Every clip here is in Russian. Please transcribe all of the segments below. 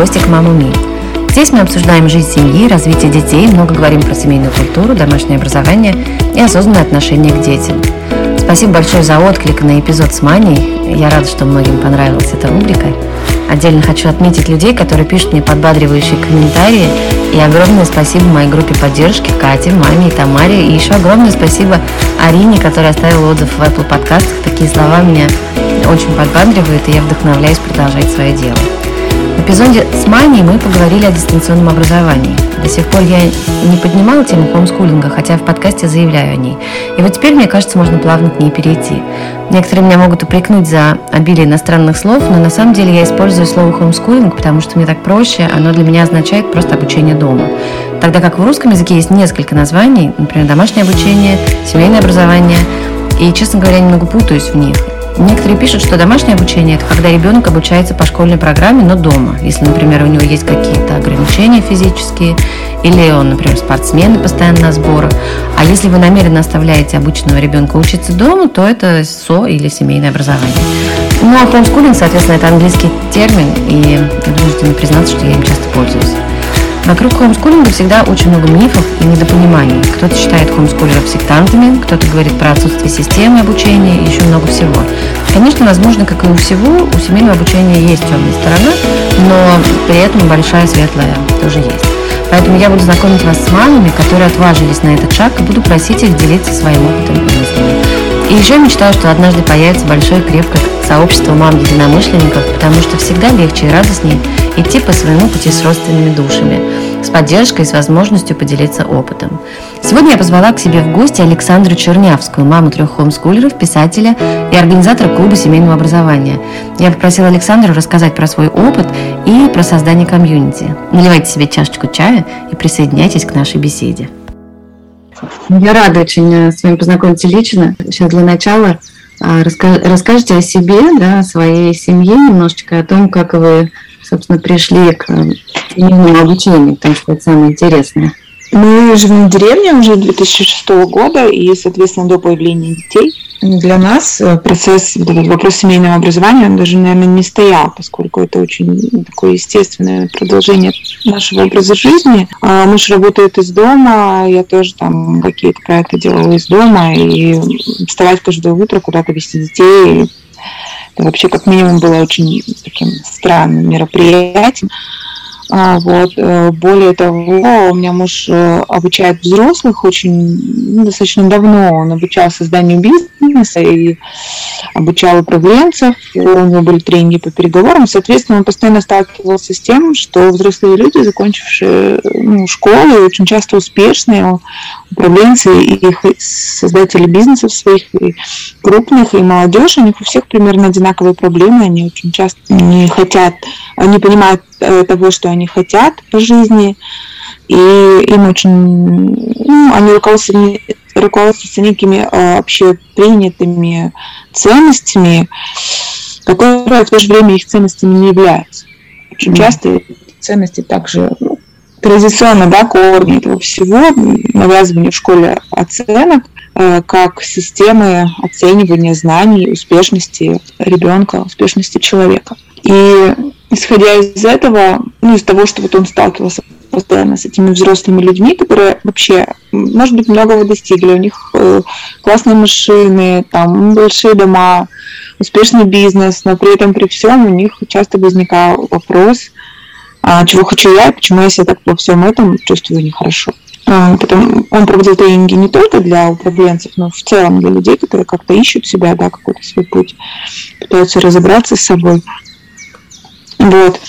Гости к Маму Ми. Здесь мы обсуждаем жизнь семьи, развитие детей, много говорим про семейную культуру, домашнее образование и осознанное отношение к детям. Спасибо большое за отклик на эпизод с Маней. Я рада, что многим понравилась эта рубрика. Отдельно хочу отметить людей, которые пишут мне подбадривающие комментарии. И огромное спасибо моей группе поддержки Кате, маме и Тамаре. И еще огромное спасибо Арине, которая оставила отзыв в Apple подкастах. Такие слова меня очень подбадривают, и я вдохновляюсь продолжать свое дело. В эпизоде с Маней мы поговорили о дистанционном образовании. До сих пор я не поднимала тему хомскулинга, хотя в подкасте заявляю о ней. И вот теперь, мне кажется, можно плавно к ней перейти. Некоторые меня могут упрекнуть за обилие иностранных слов, но на самом деле я использую слово хомскулинг, потому что мне так проще, оно для меня означает просто обучение дома. Тогда как в русском языке есть несколько названий, например, домашнее обучение, семейное образование, и, честно говоря, немного путаюсь в них. Некоторые пишут, что домашнее обучение – это когда ребенок обучается по школьной программе, но дома. Если, например, у него есть какие-то ограничения физические, или он, например, спортсмен и постоянно на сборах. А если вы намеренно оставляете обычного ребенка учиться дома, то это СО или семейное образование. Ну а homeschooling, соответственно, это английский термин, и вынуждена признаться, что я им часто пользуюсь. Вокруг хомскулинга всегда очень много мифов и недопониманий. Кто-то считает хомскулеров сектантами, кто-то говорит про отсутствие системы обучения и еще много всего. Конечно, возможно, как и у всего, у семейного обучения есть темная сторона, но при этом большая светлая тоже есть. Поэтому я буду знакомить вас с мамами, которые отважились на этот шаг, и буду просить их делиться своим опытом и мыслями. И еще мечтаю, что однажды появится большое крепкое сообщество мам-единомышленников, потому что всегда легче и радостнее идти по своему пути с родственными душами, с поддержкой и с возможностью поделиться опытом. Сегодня я позвала к себе в гости Александру Чернявскую, маму трех хомскулеров, писателя и организатора клуба семейного образования. Я попросила Александру рассказать про свой опыт и про создание комьюнити. Наливайте себе чашечку чая и присоединяйтесь к нашей беседе. Я рада очень э, с вами познакомиться лично. Сейчас для начала а, расскажите о себе, да, о своей семье немножечко, о том, как вы, собственно, пришли к семейному э, обучению, потому что это самое интересное. Мы живем в деревне уже 2006 года, и, соответственно, до появления детей для нас э, процесс, вопрос семейного образования, он даже, наверное, не стоял, поскольку это очень такое естественное продолжение нашего образа жизни. А муж работает из дома, я тоже там какие-то проекты делала из дома, и вставать каждое утро, куда-то вести детей, это вообще как минимум было очень таким странным мероприятием. А, вот. Э, более того, у меня муж э, обучает взрослых очень ну, достаточно давно. Он обучал созданию бизнеса и обучал управленцев. У него были тренинги по переговорам. Соответственно, он постоянно сталкивался с тем, что взрослые люди, закончившие ну, школы, очень часто успешные управленцы и их создатели бизнесов своих, и крупных, и молодежь, у них у всех примерно одинаковые проблемы. Они очень часто не хотят, они понимают Э, того, что они хотят по жизни, и им очень, ну, они руководствуются, руководствуются некими э, общепринятыми ценностями, которые в то же время их ценностями не являются. Очень часто ценности также ну, традиционно, да, корни этого всего, навязывание в школе оценок, э, как системы оценивания знаний, успешности ребенка, успешности человека. И исходя из этого, ну, из того, что вот он сталкивался постоянно с этими взрослыми людьми, которые вообще, может быть, многого достигли. У них э, классные машины, там большие дома, успешный бизнес, но при этом при всем у них часто возникал вопрос, а чего хочу я, почему я себя так во всем этом чувствую нехорошо. А, потом он проводил тренинги не только для управленцев, но в целом для людей, которые как-то ищут себя, да, какой-то свой путь, пытаются разобраться с собой. Вот.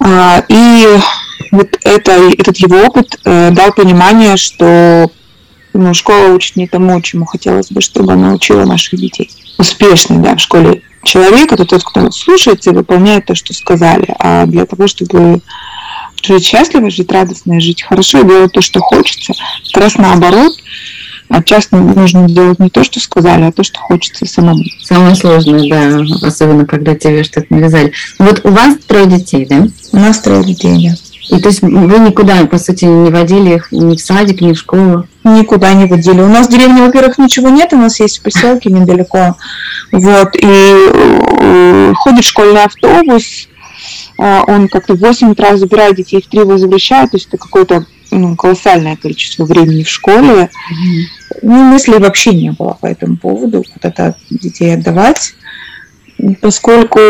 А, и вот это, этот его опыт э, дал понимание, что ну, школа учит не тому, чему хотелось бы, чтобы она учила наших детей. Успешный, да, в школе человек это тот, кто слушается и выполняет то, что сказали. А для того, чтобы жить счастливо, жить радостно жить хорошо, делать то, что хочется, как раз наоборот – а часто нужно делать не то, что сказали, а то, что хочется самому. Самое сложное, да, особенно когда тебе что-то навязали. Вот у вас трое детей, да? У нас трое детей, да. И то есть вы никуда, по сути, не водили их ни в садик, ни в школу? Никуда не водили. У нас в деревне, во-первых, ничего нет, у нас есть поселки недалеко. Вот, и э, ходит школьный автобус, он как-то в 8 утра забирает детей, в 3 возвращает, то есть это какое-то ну, колоссальное количество времени в школе. Ну, мыслей вообще не было по этому поводу, куда-то детей отдавать, поскольку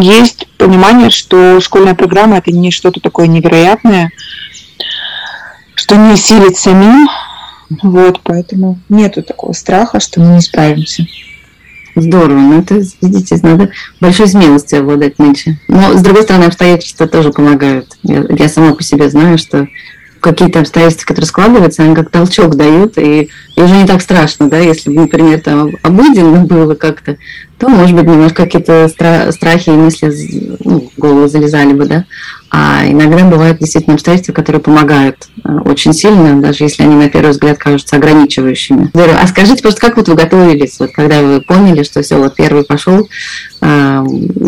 есть понимание, что школьная программа это не что-то такое невероятное, что не силит самим. Вот, поэтому нету такого страха, что мы не справимся. Здорово, ну это, видите, надо большой смелостью обладать нынче. Но, с другой стороны, обстоятельства тоже помогают. Я, я сама по себе знаю, что какие-то обстоятельства, которые складываются, они как толчок дают, и, и уже не так страшно, да, если например, там обыденно было как-то, то, может быть, немножко какие-то стра- страхи и мысли ну, в голову залезали бы, да. А иногда бывают действительно обстоятельства, которые помогают э, очень сильно, даже если они на первый взгляд кажутся ограничивающими. Здорово. А скажите просто, как вот вы готовились, вот когда вы поняли, что все, вот первый пошел, э,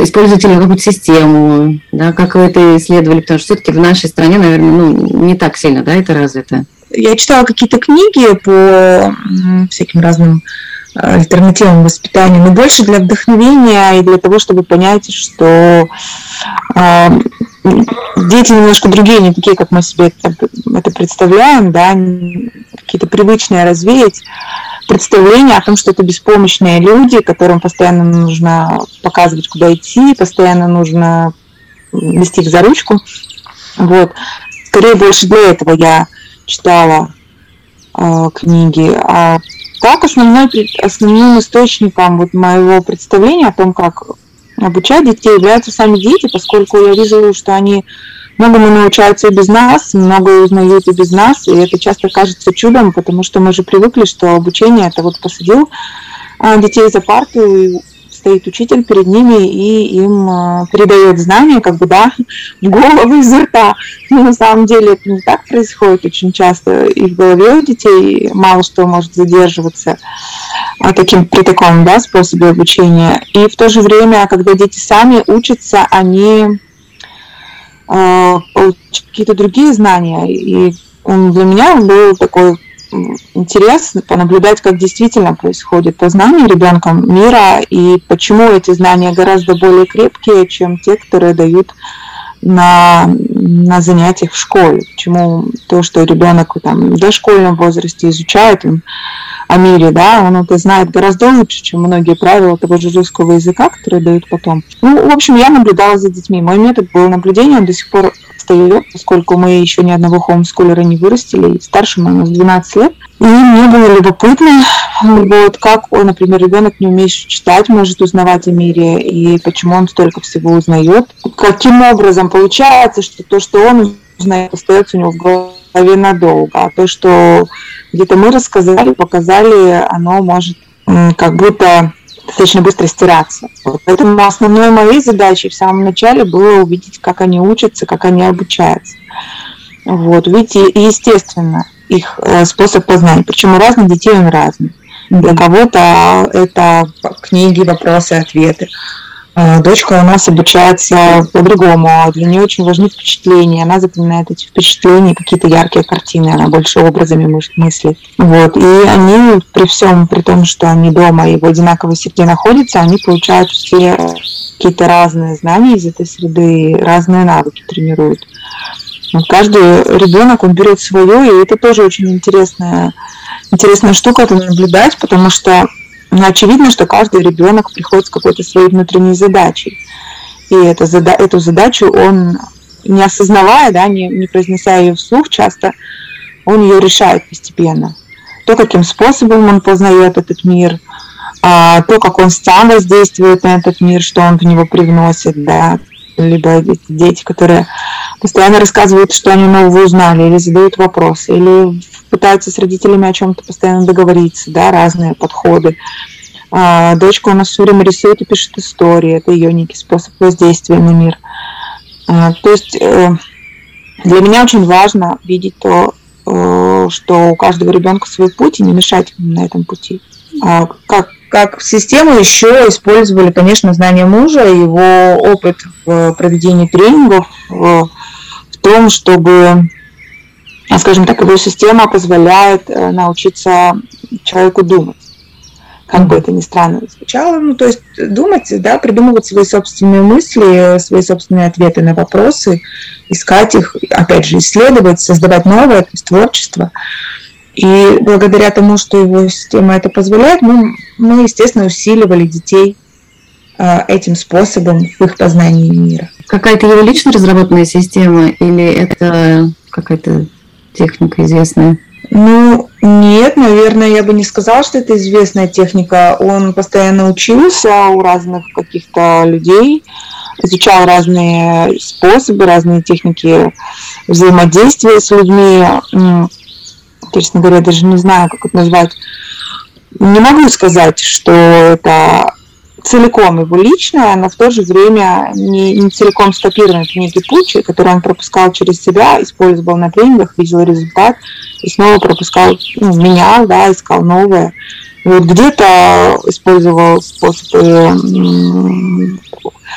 используете ли какую-то систему, да, как вы это исследовали, потому что все-таки в нашей стране, наверное, ну, не так сильно, да, это развито. Я читала какие-то книги по всяким разным альтернативам воспитанию, но больше для вдохновения и для того, чтобы понять, что э, дети немножко другие, не такие, как мы себе это, это представляем, да, какие-то привычные развеять представления о том, что это беспомощные люди, которым постоянно нужно показывать, куда идти, постоянно нужно вести их за ручку. Вот. Скорее больше для этого я читала э, книги. А так, основной, основным источником вот моего представления о том, как обучать детей, являются сами дети, поскольку я вижу, что они многому научаются и без нас, многое узнают и без нас, и это часто кажется чудом, потому что мы же привыкли, что обучение это вот посадил а, детей за парту и стоит учитель перед ними и им э, передает знания, как бы, да, в голову из рта. Но на самом деле это не так происходит очень часто. И в голове у детей мало что может задерживаться а, таким, при таком да, способе обучения. И в то же время, когда дети сами учатся, они э, получают какие-то другие знания. И для меня был такой интерес понаблюдать, как действительно происходит познание ребенком мира и почему эти знания гораздо более крепкие, чем те, которые дают на, на занятиях в школе. Почему то, что ребенок там, в дошкольном возрасте изучает он, о мире, да, он это знает гораздо лучше, чем многие правила того же русского языка, которые дают потом. Ну, в общем, я наблюдала за детьми. Мой метод был наблюдения, он до сих пор остается, поскольку мы еще ни одного хоумскулера не вырастили, и старшему у нас 12 лет. И мне было любопытно, вот, как, он, например, ребенок не умеет читать, может узнавать о мире, и почему он столько всего узнает. Каким образом получается, что то, что он узнает, остается у него в голове надолго, а то, что где-то мы рассказали, показали, оно может как будто достаточно быстро стираться. Поэтому основной моей задачей в самом начале было увидеть, как они учатся, как они обучаются. Вот, видите, естественно, их э, способ познания. Причем у разных детей он разный. Для кого-то это книги, вопросы, ответы. А, дочка у нас обучается по-другому. Для нее очень важны впечатления. Она запоминает эти впечатления, какие-то яркие картины. Она больше образами мыслит. Вот. И они при всем, при том, что они дома и в одинаковой среде находятся, они получают все какие-то разные знания из этой среды, разные навыки тренируют. Каждый ребенок, он берет свое, и это тоже очень интересная, интересная штука, это наблюдать, потому что ну, очевидно, что каждый ребенок приходит с какой-то своей внутренней задачей. И это, эту задачу он, не осознавая, да, не, не произнеся ее вслух часто, он ее решает постепенно. То, каким способом он познает этот мир, а, то, как он сам воздействует на этот мир, что он в него привносит, да, либо дети, которые постоянно рассказывают, что они нового узнали, или задают вопросы, или пытаются с родителями о чем-то постоянно договориться, да, разные подходы. А, дочка у нас все время рисует и пишет истории, это ее некий способ воздействия на мир. А, то есть э, для меня очень важно видеть то, э, что у каждого ребенка свой путь и не мешать ему на этом пути. А как как систему еще использовали, конечно, знания мужа, его опыт в проведении тренингов, в, том, чтобы, скажем так, его система позволяет э, научиться человеку думать. как бы это ни странно звучало, ну, то есть думать, да, придумывать свои собственные мысли, свои собственные ответы на вопросы, искать их, опять же, исследовать, создавать новое, то есть творчество. И благодаря тому, что его система это позволяет, мы, мы естественно, усиливали детей э, этим способом в их познании мира. Какая-то его лично разработанная система или это какая-то техника известная? Ну, нет, наверное, я бы не сказала, что это известная техника. Он постоянно учился у разных каких-то людей, изучал разные способы, разные техники взаимодействия с людьми. Честно говоря, даже не знаю, как это назвать. Не могу сказать, что это целиком его личное, но в то же время не, не целиком скопирован книги Пучи, который он пропускал через себя, использовал на тренингах, видел результат и снова пропускал, ну, менял, да, искал новое. Вот где-то использовал способы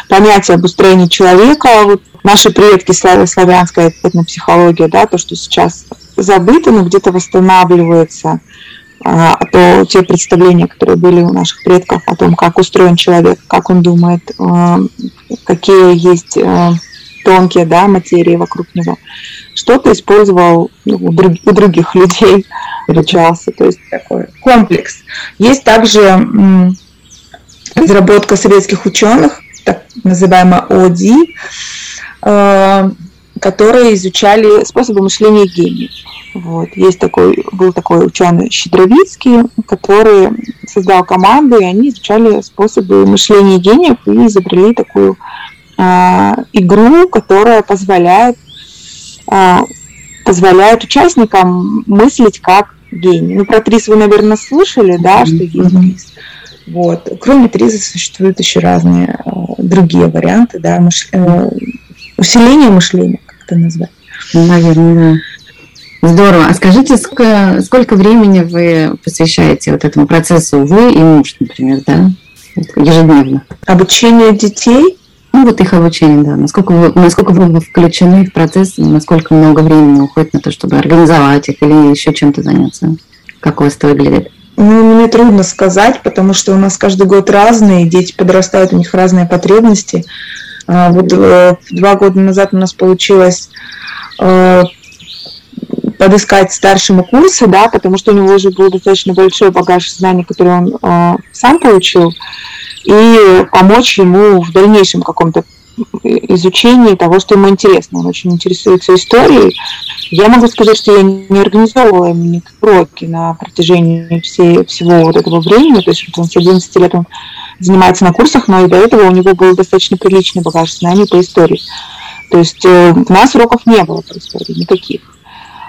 понятия обустроения человека, вот наши предки, славянская этнопсихология, да, то, что сейчас забыто, но где-то восстанавливается – а, то те представления, которые были у наших предков о том, как устроен человек, как он думает, а, какие есть а, тонкие да, материи вокруг него. Что-то использовал ну, у, друг, у других людей, изучался, то есть такой комплекс. Есть также разработка советских ученых, так называемая ОДИ, которые изучали способы мышления гениев. Вот. Есть такой, был такой ученый Щедровицкий, который создал команду, и они изучали способы мышления гениев и изобрели такую э, игру, которая позволяет, э, позволяет участникам мыслить как гений. Ну, про ТРИС вы, наверное, слышали, да, что есть ТРИС. Вот. Кроме ТРИЗа существуют еще разные э, другие варианты, да, мыш... э, усиление мышления, как это назвать. Наверное, да. Здорово. А скажите, сколько, времени вы посвящаете вот этому процессу, вы и муж, например, да, ежедневно? Обучение детей? Ну, вот их обучение, да. Насколько вы, насколько вы включены в процесс, насколько много времени уходит на то, чтобы организовать их или еще чем-то заняться? Как у вас это выглядит? Ну, мне трудно сказать, потому что у нас каждый год разные, дети подрастают, у них разные потребности. А, вот э, два года назад у нас получилось э, подыскать старшему курсы, да, потому что у него уже был достаточно большой багаж знаний, который он э, сам получил, и помочь ему в дальнейшем каком-то изучении того, что ему интересно. Он очень интересуется историей. Я могу сказать, что я не организовывала ему никакие уроки на протяжении всей, всего вот этого времени. То есть он с 11 лет он занимается на курсах, но и до этого у него был достаточно приличный багаж знаний по истории. То есть э, у нас уроков не было по истории никаких.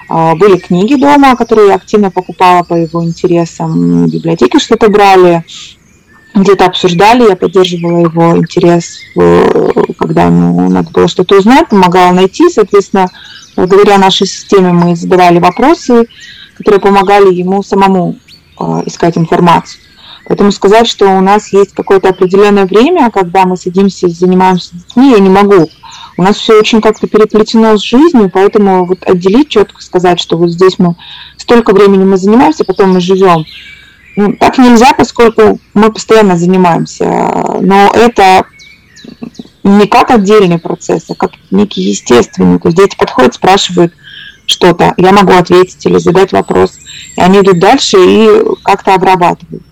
А, были книги дома, которые я активно покупала по его интересам, в библиотеке что-то брали, где-то обсуждали, я поддерживала его интерес, когда ему надо было что-то узнать, помогала найти, соответственно, благодаря нашей системе мы задавали вопросы, которые помогали ему самому а, искать информацию. Поэтому сказать, что у нас есть какое-то определенное время, когда мы садимся и занимаемся детьми, я не могу. У нас все очень как-то переплетено с жизнью, поэтому вот отделить четко сказать, что вот здесь мы столько времени мы занимаемся, потом мы живем. Ну, так нельзя, поскольку мы постоянно занимаемся. Но это не как отдельный процесс, а как некий естественный. То есть дети подходят, спрашивают что-то, я могу ответить или задать вопрос. И они идут дальше и как-то обрабатывают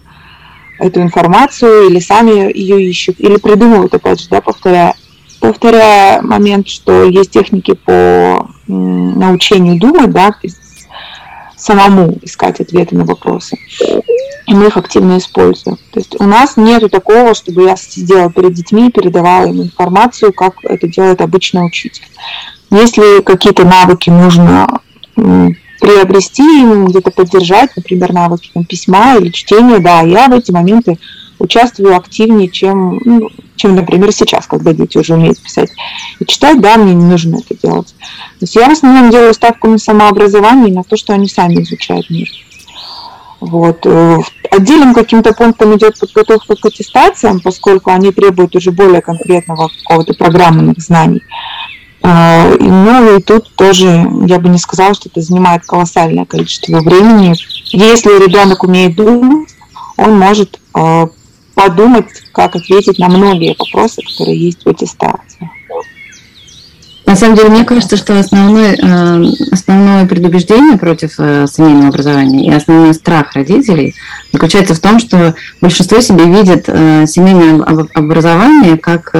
эту информацию, или сами ее ищут, или придумывают, опять же, да, повторяя повторяя момент, что есть техники по научению думать, да, самому искать ответы на вопросы. И мы их активно используем. То есть у нас нету такого, чтобы я сидела перед детьми и передавала им информацию, как это делает обычный учитель. Если какие-то навыки нужно приобрести, где-то поддержать, например, навыки там, письма или чтения, да, я в эти моменты участвую активнее, чем, ну, чем, например, сейчас, когда дети уже умеют писать и читать, да, мне не нужно это делать. То есть я в основном делаю ставку на самообразование и на то, что они сами изучают мир. Вот. Э, отдельным каким-то пунктом идет подготовка к аттестациям, поскольку они требуют уже более конкретного какого-то программных знаний. А, ну и тут тоже я бы не сказала, что это занимает колоссальное количество времени. Если ребенок умеет думать, он может э, подумать, как ответить на многие вопросы, которые есть в аттестации. На самом деле, мне кажется, что основное, э, основное предубеждение против э, семейного образования и основной страх родителей заключается в том, что большинство себе видит э, семейное образование как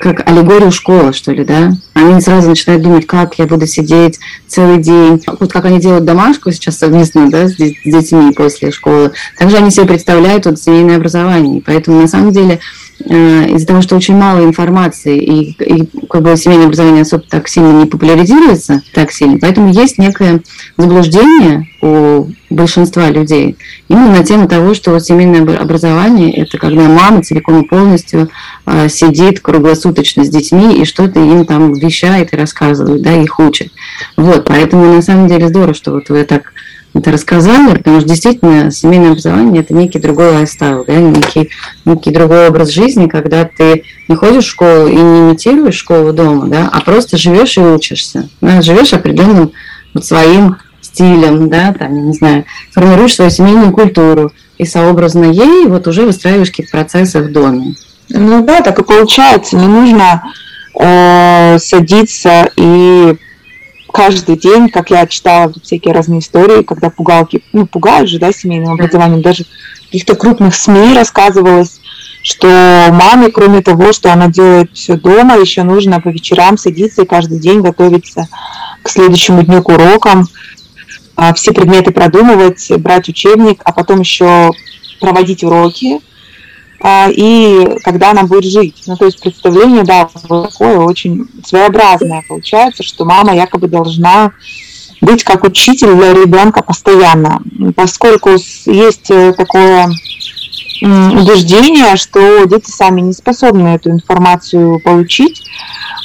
как аллегорию школы, что ли, да? Они сразу начинают думать, как я буду сидеть целый день. Вот как они делают домашку сейчас совместно, да, с детьми после школы. Также они себе представляют вот семейное образование. Поэтому, на самом деле, из-за того, что очень мало информации, и, и как бы семейное образование особо так сильно не популяризируется, так сильно, поэтому есть некое заблуждение у большинства людей именно на тему того, что семейное образование – это когда мама целиком и полностью э, сидит круглосуточно с детьми и что-то им там вещает и рассказывает, да, их учит. Вот, поэтому на самом деле здорово, что вот вы так это рассказали, потому что действительно семейное образование – это некий другой лайфстайл, да, некий, некий другой образ жизни, когда ты не ходишь в школу и не имитируешь школу дома, да, а просто живешь и учишься. Да, живешь определенным вот своим стилем, да, там, не знаю, формируешь свою семейную культуру и сообразно ей вот уже выстраиваешь какие-то процессы в доме. Ну да, так и получается. Не нужно э, садиться и каждый день, как я читала всякие разные истории, когда пугалки, ну, пугают же, да, семейным образованием, даже в каких-то крупных СМИ рассказывалось, что маме, кроме того, что она делает все дома, еще нужно по вечерам садиться и каждый день готовиться к следующему дню к урокам, а, все предметы продумывать, брать учебник, а потом еще проводить уроки, и когда она будет жить. Ну, то есть представление, да, такое очень своеобразное получается, что мама якобы должна быть как учитель для ребенка постоянно, поскольку есть э, такое убеждение, что дети сами не способны эту информацию получить,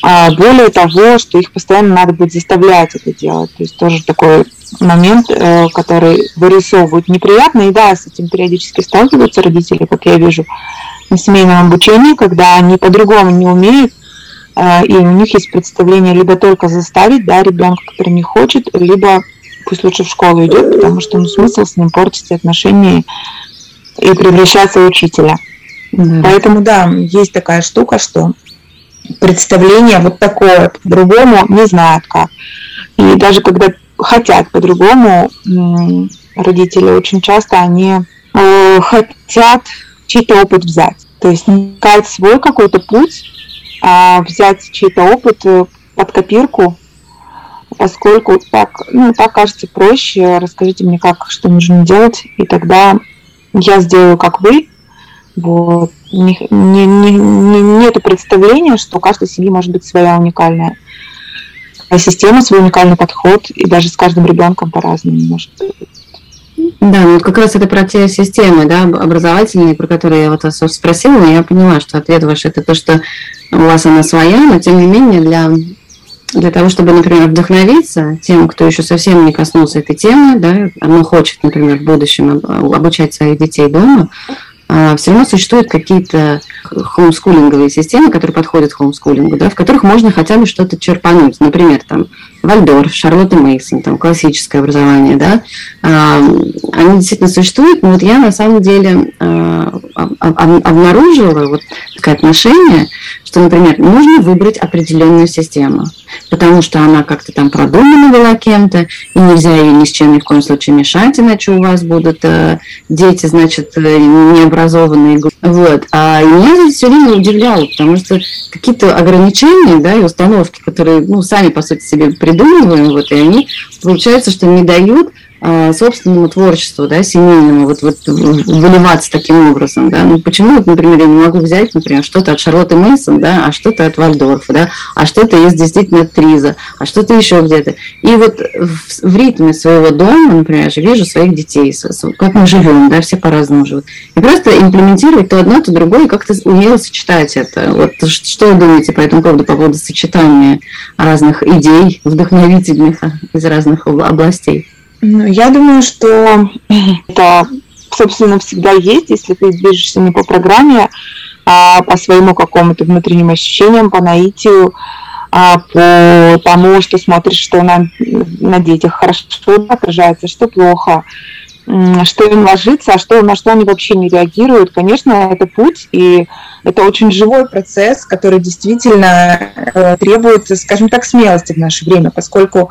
а более того, что их постоянно надо будет заставлять это делать. То есть тоже такой момент, э, который вырисовывают неприятно, и да, с этим периодически сталкиваются родители, как я вижу, на семейном обучении, когда они по-другому не умеют, э, и у них есть представление либо только заставить, да, ребенка, который не хочет, либо пусть лучше в школу идет, потому что ну, смысл с ним портить отношения и превращаться в учителя. Mm-hmm. Поэтому да, есть такая штука, что представление вот такое, по-другому не знают как. И даже когда хотят по-другому, родители очень часто они э, хотят чей-то опыт взять. То есть не искать свой какой-то путь, а взять чей-то опыт э, под копирку, поскольку так, ну, так кажется проще. Расскажите мне, как, что нужно делать, и тогда я сделаю, как вы. Вот. Не, не, не, нету представления, что у каждой семьи может быть своя уникальная система, свой уникальный подход, и даже с каждым ребенком по-разному может. Да, ну как раз это про те системы, да, образовательные, про которые я вот вас спросила, и я поняла, что ответ ваш это то, что у вас она своя, но тем не менее для, для того, чтобы, например, вдохновиться тем, кто еще совсем не коснулся этой темы, да, но хочет, например, в будущем обучать своих детей дома, а, все равно существуют какие-то хоумскулинговые системы, которые подходят к хоумскулингу, да, в которых можно хотя бы что-то черпануть. Например, там Вальдорф, Шарлотта Мейсон, там классическое образование, да, а, они действительно существуют, но вот я на самом деле а, обнаружила вот такое отношение, что, например, нужно выбрать определенную систему, потому что она как-то там продумана была кем-то, и нельзя ее ни с чем ни в коем случае мешать, иначе у вас будут э, дети, значит, э, необразованные. Вот. А меня это все время удивляло, потому что какие-то ограничения, да, и установки, которые, ну, сами, по сути, себе придумываем, вот, и они, получается, что не дают собственному творчеству, да, семейному, вот, вот выливаться таким образом, да, ну почему, вот, например, я не могу взять, например, что-то от Шарлотты Мейсон, да, а что-то от Вальдорфа, да, а что-то есть действительно Триза, а что-то еще где-то. И вот в, в ритме своего дома, например, я же вижу своих детей, как мы живем, да, все по-разному живут. И просто имплементировать то одно, то другое, как-то умело сочетать это. Вот что вы думаете по этому поводу, по поводу сочетания разных идей вдохновительных из разных областей? Ну, я думаю, что это, собственно, всегда есть, если ты движешься не по программе, а по своему какому-то внутренним ощущениям, по наитию, а по тому, что смотришь, что на, на детях хорошо отражается, что плохо. Что им ложится, а что, на что они вообще не реагируют. Конечно, это путь, и это очень живой процесс, который действительно э, требует, скажем так, смелости в наше время, поскольку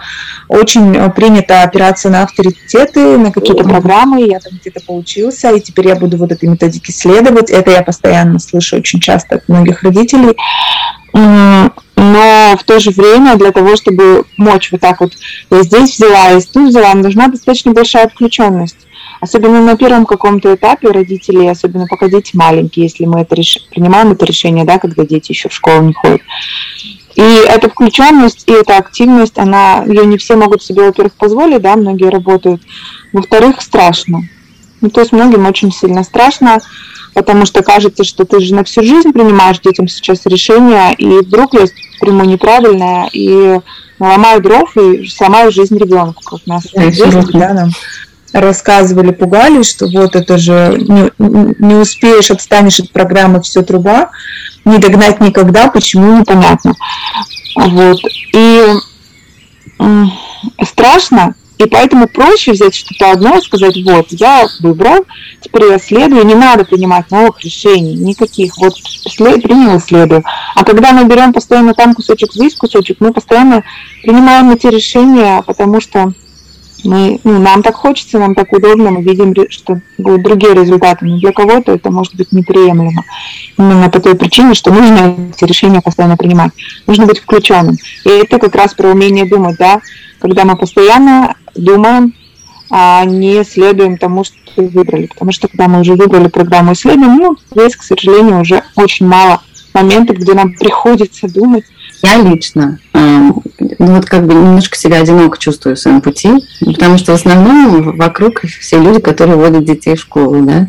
очень принято опираться на авторитеты, на какие-то программы, я там где-то поучился, и теперь я буду вот этой методике следовать. Это я постоянно слышу очень часто от многих родителей но в то же время для того, чтобы мочь вот так вот, я здесь взяла, я тут взяла, нужна достаточно большая включенность. Особенно на первом каком-то этапе родителей, особенно пока дети маленькие, если мы это реш... принимаем это решение, да, когда дети еще в школу не ходят. И эта включенность и эта активность, она, ее не все могут себе, во-первых, позволить, да, многие работают. Во-вторых, страшно. Ну, то есть многим очень сильно страшно, потому что кажется, что ты же на всю жизнь принимаешь детям сейчас решения, и вдруг я приму неправильное, и наломаю дров и сломаю жизнь ребенку, как нас да, да, нам рассказывали, пугали, что вот это же не, не успеешь, отстанешь от программы «Все труба», не догнать никогда, почему, непонятно. Вот. И страшно, и поэтому проще взять что-то одно и сказать, вот, я выбрал, теперь я следую, не надо принимать новых решений, никаких, вот след, принял следую. А когда мы берем постоянно там кусочек, здесь кусочек, мы постоянно принимаем эти решения, потому что мы, ну, нам так хочется, нам так удобно, мы видим, что будут другие результаты, но для кого-то это может быть неприемлемо. Именно по той причине, что нужно эти решения постоянно принимать. Нужно быть включенным. И это как раз про умение думать, да, когда мы постоянно думаем, а не следуем тому, что выбрали. Потому что когда мы уже выбрали программу исследований, ну, здесь, к сожалению, уже очень мало моментов, где нам приходится думать. Я лично, ну вот как бы немножко себя одиноко чувствую в своем пути, потому что в основном вокруг все люди, которые водят детей в школу, да,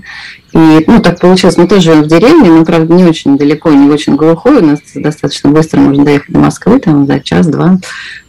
и, ну, так получилось, мы тоже в деревне, но, правда, не очень далеко, не очень глухой, у нас достаточно быстро можно доехать до Москвы, там, за час-два,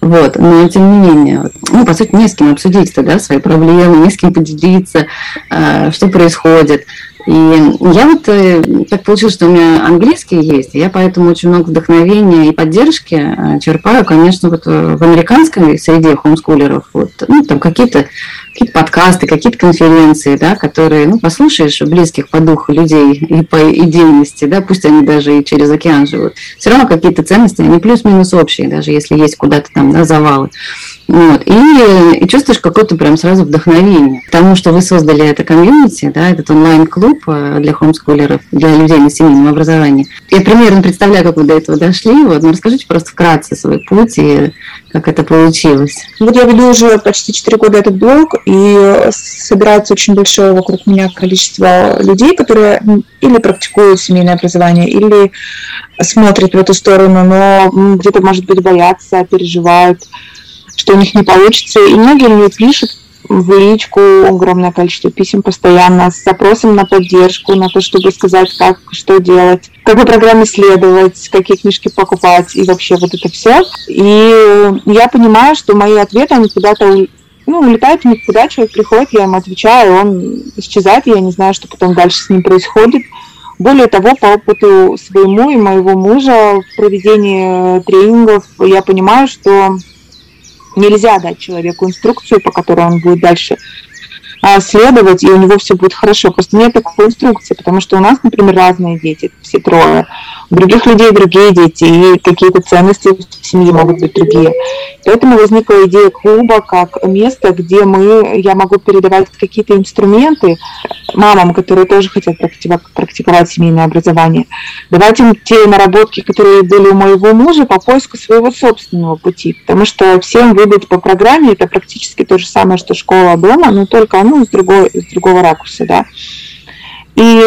вот, но, тем не менее, ну, по сути, не с кем обсудить да, свои проблемы, не с кем поделиться, а, что происходит, и я вот э, так получилось, что у меня английский есть, я поэтому очень много вдохновения и поддержки э, черпаю, конечно, вот в американской среде хомскулеров, вот, ну, там какие-то какие подкасты, какие-то конференции, да, которые, ну, послушаешь близких по духу людей и по идейности, да, пусть они даже и через океан живут, все равно какие-то ценности, они плюс-минус общие, даже если есть куда-то там, да, завалы. Вот. И, и чувствуешь какое-то прям сразу вдохновение. Потому что вы создали это комьюнити, да, этот онлайн-клуб э, для хомскулеров, для людей на семейном образовании. Я примерно представляю, как вы до этого дошли. Вот. Но расскажите просто вкратце свой путь и как это получилось. Вот я веду уже почти 4 года этот блог, и собирается очень большое вокруг меня количество людей, которые или практикуют семейное образование, или смотрят в эту сторону, но где-то, может быть, боятся, переживают что у них не получится. И многие мне пишут в личку огромное количество писем постоянно с запросом на поддержку, на то, чтобы сказать, как, что делать, какой программе следовать, какие книжки покупать и вообще вот это все. И я понимаю, что мои ответы, они куда-то ну, улетают в никуда, человек приходит, я ему отвечаю, он исчезает, я не знаю, что потом дальше с ним происходит. Более того, по опыту своему и моего мужа в проведении тренингов я понимаю, что Нельзя дать человеку инструкцию, по которой он будет дальше следовать, и у него все будет хорошо. Просто нет такой инструкции, потому что у нас, например, разные дети, все трое у других людей другие дети, и какие-то ценности в семье могут быть другие. Поэтому возникла идея клуба как место, где мы, я могу передавать какие-то инструменты мамам, которые тоже хотят практиковать семейное образование, давать им те наработки, которые были у моего мужа по поиску своего собственного пути, потому что всем выбрать по программе это практически то же самое, что школа дома, но только ну, с, другой, с другого ракурса, да. И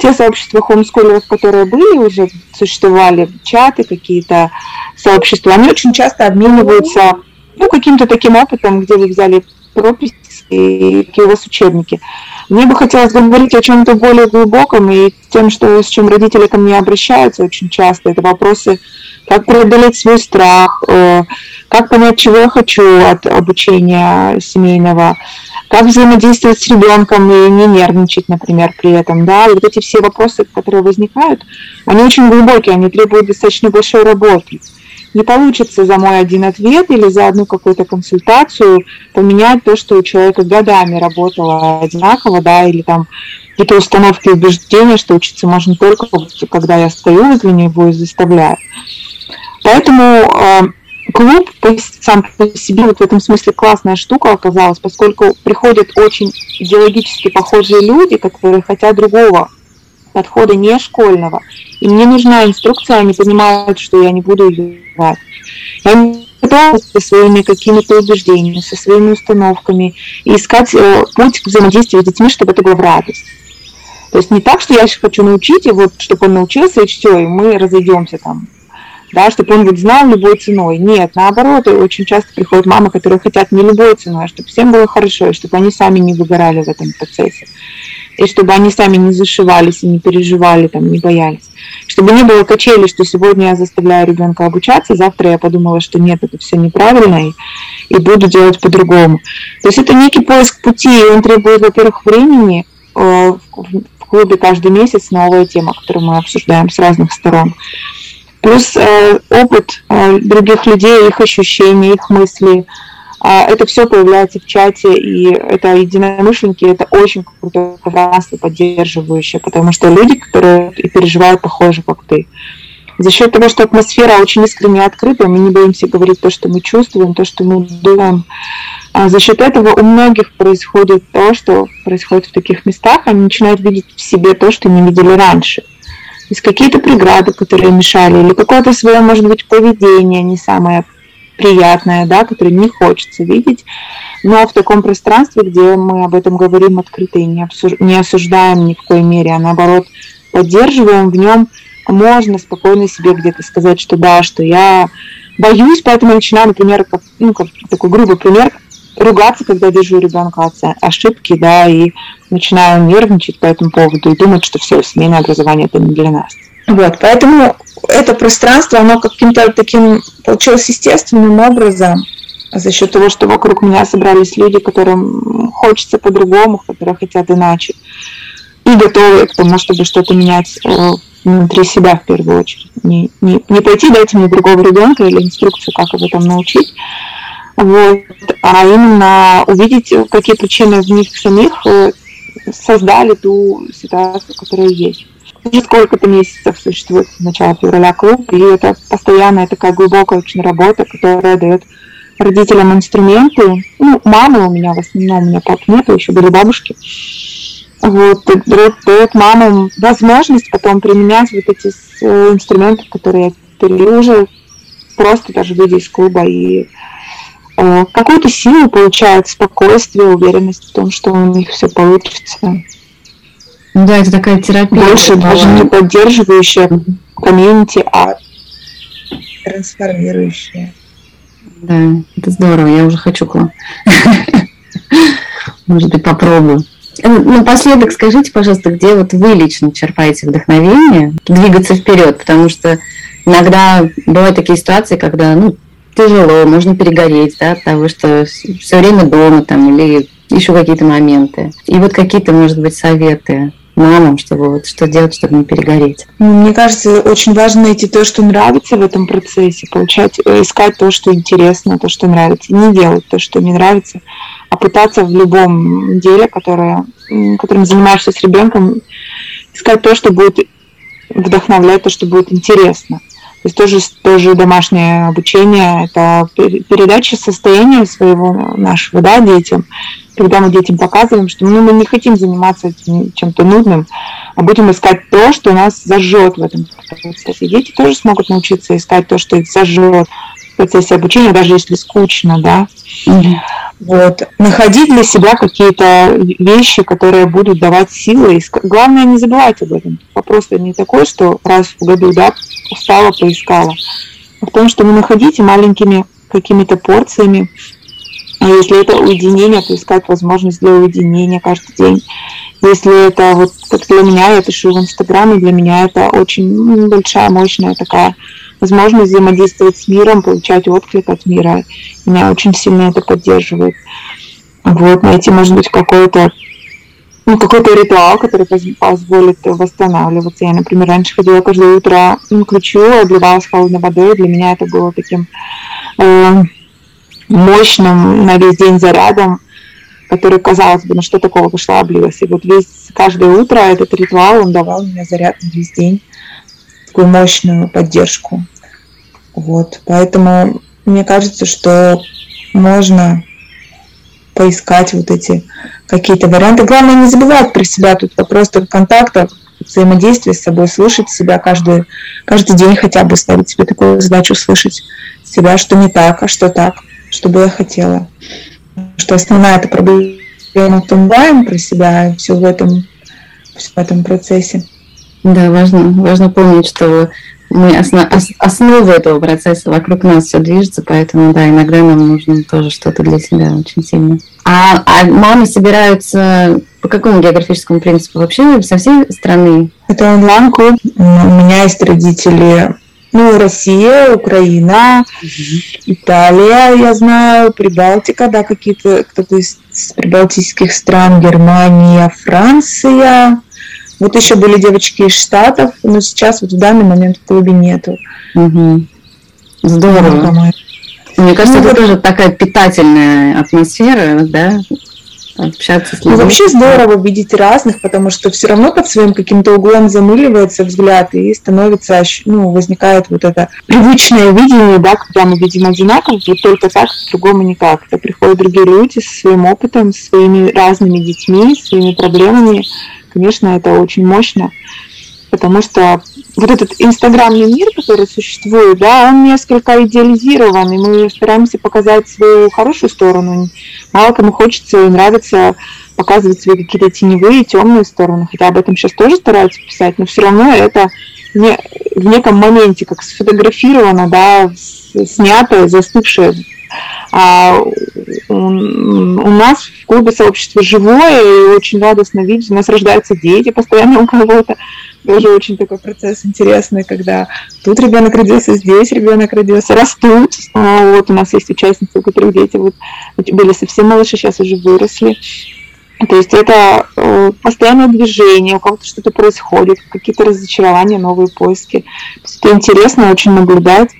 те сообщества хомскулеров, которые были уже, существовали, чаты какие-то, сообщества, они очень часто обмениваются ну, каким-то таким опытом, где вы взяли прописи и какие у вас учебники. Мне бы хотелось говорить о чем-то более глубоком и тем, что, с чем родители ко мне обращаются очень часто. Это вопросы, как преодолеть свой страх, э, как понять, чего я хочу от обучения семейного, как взаимодействовать с ребенком и не нервничать, например, при этом, да, и вот эти все вопросы, которые возникают, они очень глубокие, они требуют достаточно большой работы. не получится за мой один ответ или за одну какую-то консультацию поменять то, что у человека годами работало одинаково, да, или там какие-то установки убеждения, что учиться можно только, когда я стою возле него и заставляю. Поэтому э, клуб сам по себе вот в этом смысле классная штука оказалась, поскольку приходят очень идеологически похожие люди, которые хотят другого подхода не школьного. И мне нужна инструкция, они понимают, что я не буду ее давать. Я готова со своими какими-то убеждениями, со своими установками и искать э, путь к взаимодействию с детьми, чтобы это было в радость. То есть не так, что я хочу научить, и вот, чтобы он научился, и все, и мы разойдемся там. Да, чтобы он вот знал любой ценой. Нет, наоборот, очень часто приходят мамы, которые хотят не любой ценой, а чтобы всем было хорошо, и чтобы они сами не выгорали в этом процессе и чтобы они сами не зашивались и не переживали, там, не боялись. Чтобы не было качели, что сегодня я заставляю ребенка обучаться, завтра я подумала, что нет, это все неправильно, и, и буду делать по-другому. То есть это некий поиск пути, и он требует, во-первых, времени, э, в клубе каждый месяц новая тема, которую мы обсуждаем с разных сторон. Плюс э, опыт э, других людей, их ощущения, их мысли, а, это все появляется в чате, и это единомышленники, это очень крутое пространство поддерживающее, потому что люди, которые и переживают похоже, как ты. За счет того, что атмосфера очень искренне открытая, мы не боимся говорить то, что мы чувствуем, то, что мы думаем. А за счет этого у многих происходит то, что происходит в таких местах, они начинают видеть в себе то, что не видели раньше. Есть какие-то преграды, которые мешали, или какое-то свое, может быть, поведение не самое приятное, да, которое не хочется видеть, но в таком пространстве, где мы об этом говорим открыто и не, обсуж... не осуждаем ни в коей мере, а наоборот поддерживаем, в нем можно спокойно себе где-то сказать, что да, что я боюсь, поэтому начинаю, например, как, ну, как такой грубый пример, ругаться, когда вижу ребенка ошибки, да, и начинаю нервничать по этому поводу и думать, что все, семейное образование это не для нас. Вот, поэтому это пространство, оно каким-то таким получилось естественным образом за счет того, что вокруг меня собрались люди, которым хочется по-другому, которые хотят иначе, и готовы к тому, чтобы что-то менять э, внутри себя в первую очередь. Не, не, не пойти, дайте мне другого ребенка или инструкцию, как его там научить, вот, а именно увидеть, какие причины в них самих э, создали ту ситуацию, которая есть уже сколько-то месяцев существует с начала февраля клуб, и это постоянная такая глубокая очень работа, которая дает родителям инструменты. Ну, мамы у меня в основном, у меня пап нет, еще были бабушки. Вот, дает, дает мамам возможность потом применять вот эти э, инструменты, которые я перевела уже просто даже выйдя из клуба и какую-то силу получают, спокойствие, уверенность в том, что у них все получится. Да, это такая терапия. Больше даже не поддерживающая комьюнити, а трансформирующая. Да, это здорово, я уже хочу к вам. Может быть, попробую. Напоследок скажите, пожалуйста, где вот вы лично черпаете вдохновение двигаться вперед, потому что иногда бывают такие ситуации, когда ну, тяжело, можно перегореть да, от того, что все время дома там или еще какие-то моменты. И вот какие-то, может быть, советы мамам, чтобы вот что делать, чтобы не перегореть? Ну, мне кажется, очень важно найти то, что нравится в этом процессе, получать, э, искать то, что интересно, то, что нравится, не делать то, что не нравится, а пытаться в любом деле, которое, которым занимаешься с ребенком, искать то, что будет вдохновлять, то, что будет интересно. То есть тоже, тоже домашнее обучение, это передача состояния своего нашего да, детям, когда мы детям показываем, что ну, мы не хотим заниматься этим чем-то нудным, а будем искать то, что нас зажжет в этом процессе. Дети тоже смогут научиться искать то, что их зажжет в процессе обучения, даже если скучно, да. Mm-hmm. Вот. Находить для себя какие-то вещи, которые будут давать силы. И главное не забывать об этом. Вопрос не такой, что раз в году, да, устала, поискала. В том, что вы находите маленькими какими-то порциями а если это уединение, то искать возможность для уединения каждый день. Если это вот как для меня, я пишу в Инстаграме, для меня это очень большая, мощная такая возможность взаимодействовать с миром, получать отклик от мира. Меня очень сильно это поддерживает. Вот, найти, может быть, какое-то ну, какой-то ритуал, который позволит восстанавливаться. Я, например, раньше ходила каждое утро ну, к врачу, обливалась холодной водой. Для меня это было таким э, мощным на весь день зарядом, который, казалось бы, ну что такого, пошла, облилась. И вот весь, каждое утро этот ритуал, он давал мне заряд на весь день, такую мощную поддержку. Вот, поэтому мне кажется, что можно поискать вот эти какие-то варианты. Главное не забывать про себя, тут вопрос только контакта, взаимодействия с собой, слышать себя каждый, каждый день хотя бы ставить себе такую задачу, слышать себя, что не так, а что так, что бы я хотела. Что основная эта проблема в том, про себя, все в этом, все в этом процессе. Да, важно, важно помнить, что мы основ, основа этого процесса, вокруг нас все движется, поэтому, да, иногда нам нужно тоже что-то для себя очень сильно. А, а мамы собираются по какому географическому принципу? Вообще со всей страны? Это онлайн-клуб. У меня есть родители ну, Россия, Украина, Италия, я знаю, Прибалтика, да, какие-то, кто-то из прибалтийских стран, Германия, Франция, вот еще были девочки из Штатов, но сейчас вот в данный момент в клубе нету. Угу. Здорово. Ну, Мне кажется, ну, это тоже такая питательная атмосфера, да? общаться с людьми. Ну, вообще здорово видеть разных, потому что все равно под своим каким-то углом замыливается взгляд и становится, ну, возникает вот это привычное видение, да, когда мы видим одинаково, вот только так, по-другому никак. Это приходят другие люди со своим опытом, со своими разными детьми, своими проблемами, конечно, это очень мощно, потому что вот этот инстаграмный мир, который существует, да, он несколько идеализирован, и мы стараемся показать свою хорошую сторону. Мало кому хочется и нравится показывать свои какие-то теневые, темные стороны, хотя об этом сейчас тоже стараются писать, но все равно это не, в неком моменте как сфотографировано, да, снято, застывшее у, у нас в клубе сообщество живое и очень радостно видеть. У нас рождаются дети постоянно у кого-то. Тоже очень такой процесс интересный, когда тут ребенок родился, здесь ребенок родился, растут. А вот у нас есть участницы, у которых дети вот были совсем малыши, сейчас уже выросли. То есть это э, постоянное движение, у кого-то что-то происходит, какие-то разочарования, новые поиски. это интересно очень наблюдать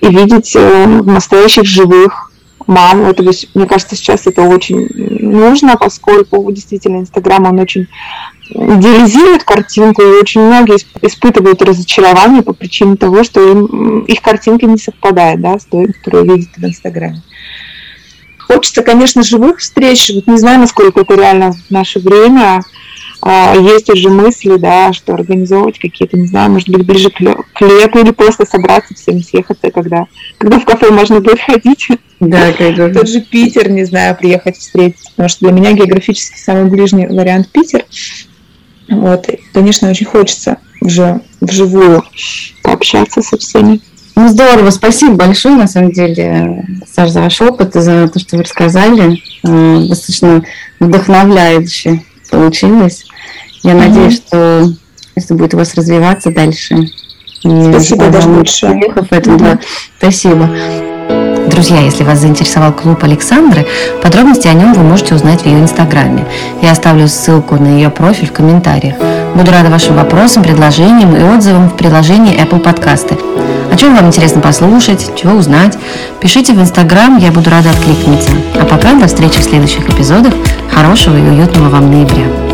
и видеть э, настоящих живых мам. Это, мне кажется, сейчас это очень нужно, поскольку действительно Инстаграм, он очень идеализирует картинку, и очень многие испытывают разочарование по причине того, что им, их картинка не совпадает да, с той, которую видят в Инстаграме. Хочется, конечно, живых встреч. Вот не знаю, насколько это реально в наше время. А, есть уже мысли, да, что организовывать какие-то, не знаю, может быть, ближе к лету или просто собраться всем съехаться, когда, когда в кафе можно будет ходить. Да, как Тот же Питер, не знаю, приехать встретиться, потому что для меня географически самый ближний вариант Питер. Вот, и, конечно, очень хочется уже вживую пообщаться со всеми. Ну, здорово, спасибо большое, на самом деле, Саша, за ваш опыт и за то, что вы рассказали. Э, достаточно вдохновляюще получилось. Я mm-hmm. надеюсь, что это будет у вас развиваться дальше. И спасибо, даже лучше. Успехов да. Спасибо. Друзья, если вас заинтересовал клуб Александры, подробности о нем вы можете узнать в ее инстаграме. Я оставлю ссылку на ее профиль в комментариях. Буду рада вашим вопросам, предложениям и отзывам в приложении Apple Podcasts. О чем вам интересно послушать, чего узнать, пишите в инстаграм, я буду рада откликнуться. А пока до встречи в следующих эпизодах. Хорошего и уютного вам ноября.